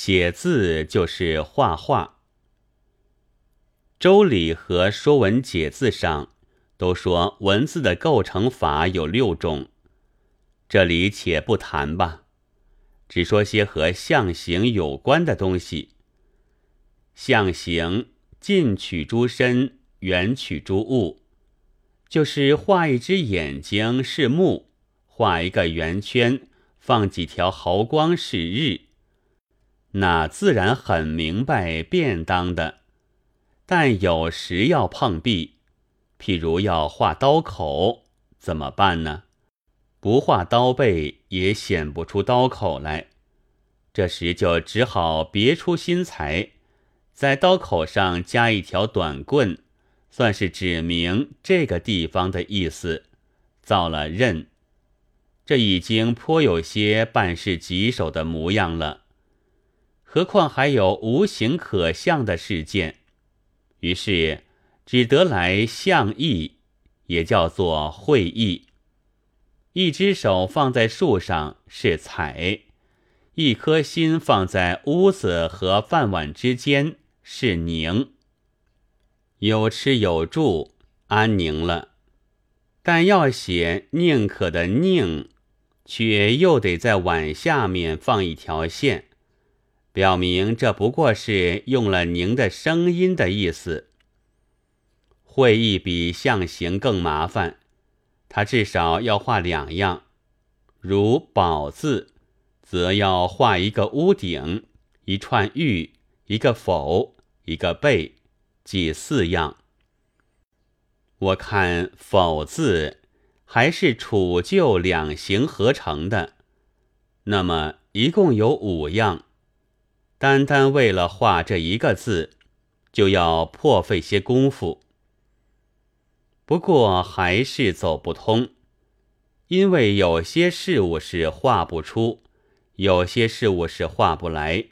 写字就是画画。周礼和《说文解字》上都说文字的构成法有六种，这里且不谈吧，只说些和象形有关的东西。象形近取诸身，远取诸物，就是画一只眼睛是目，画一个圆圈，放几条毫光是日。那自然很明白便当的，但有时要碰壁，譬如要画刀口，怎么办呢？不画刀背也显不出刀口来，这时就只好别出心裁，在刀口上加一条短棍，算是指明这个地方的意思，造了刃。这已经颇有些办事棘手的模样了。何况还有无形可象的事件，于是只得来象意，也叫做会意。一只手放在树上是采，一颗心放在屋子和饭碗之间是宁。有吃有住，安宁了。但要写宁可的宁，却又得在碗下面放一条线。表明这不过是用了“宁”的声音的意思。会意比象形更麻烦，它至少要画两样。如“宝”字，则要画一个屋顶、一串玉、一个否、一个贝，即四样。我看“否”字还是楚旧两形合成的，那么一共有五样。单单为了画这一个字，就要破费些功夫。不过还是走不通，因为有些事物是画不出，有些事物是画不来。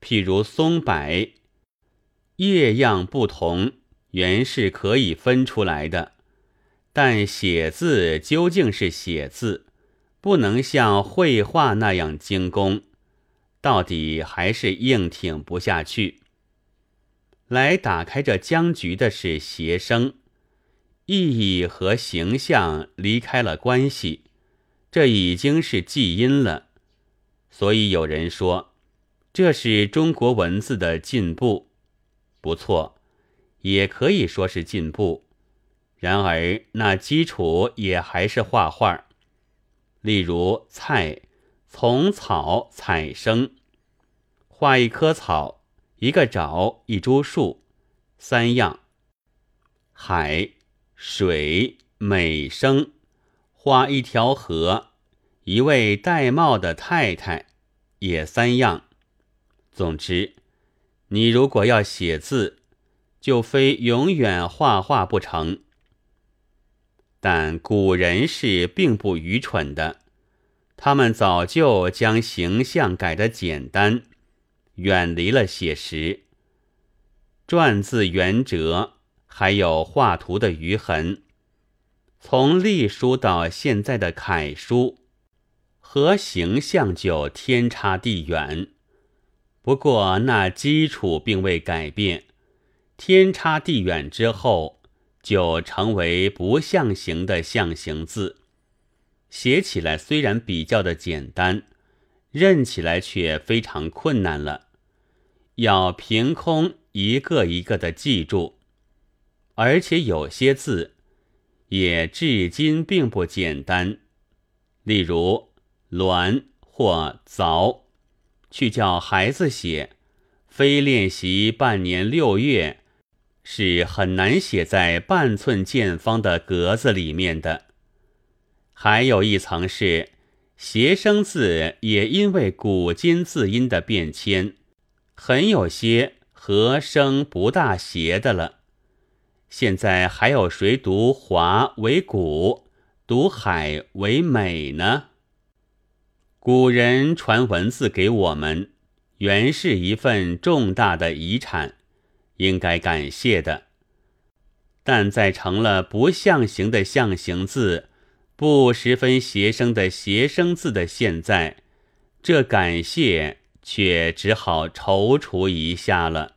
譬如松柏，叶样不同，原是可以分出来的，但写字究竟是写字，不能像绘画那样精工。到底还是硬挺不下去。来打开这僵局的是谐声，意义和形象离开了关系，这已经是记音了。所以有人说，这是中国文字的进步，不错，也可以说是进步。然而那基础也还是画画，例如菜。从草采生，画一棵草，一个沼，一株树，三样。海水美生，画一条河，一位戴帽的太太，也三样。总之，你如果要写字，就非永远画画不成。但古人是并不愚蠢的。他们早就将形象改得简单，远离了写实。篆字原折，还有画图的余痕。从隶书到现在的楷书，和形象就天差地远。不过那基础并未改变，天差地远之后，就成为不象形的象形字。写起来虽然比较的简单，认起来却非常困难了。要凭空一个一个的记住，而且有些字也至今并不简单。例如“鸾”或“凿”，去叫孩子写，非练习半年六月，是很难写在半寸见方的格子里面的。还有一层是谐声字，也因为古今字音的变迁，很有些和声不大谐的了。现在还有谁读华为古，读海为美呢？古人传文字给我们，原是一份重大的遗产，应该感谢的。但在成了不象形的象形字。不十分谐声的谐声字的现在，这感谢却只好踌躇一下了。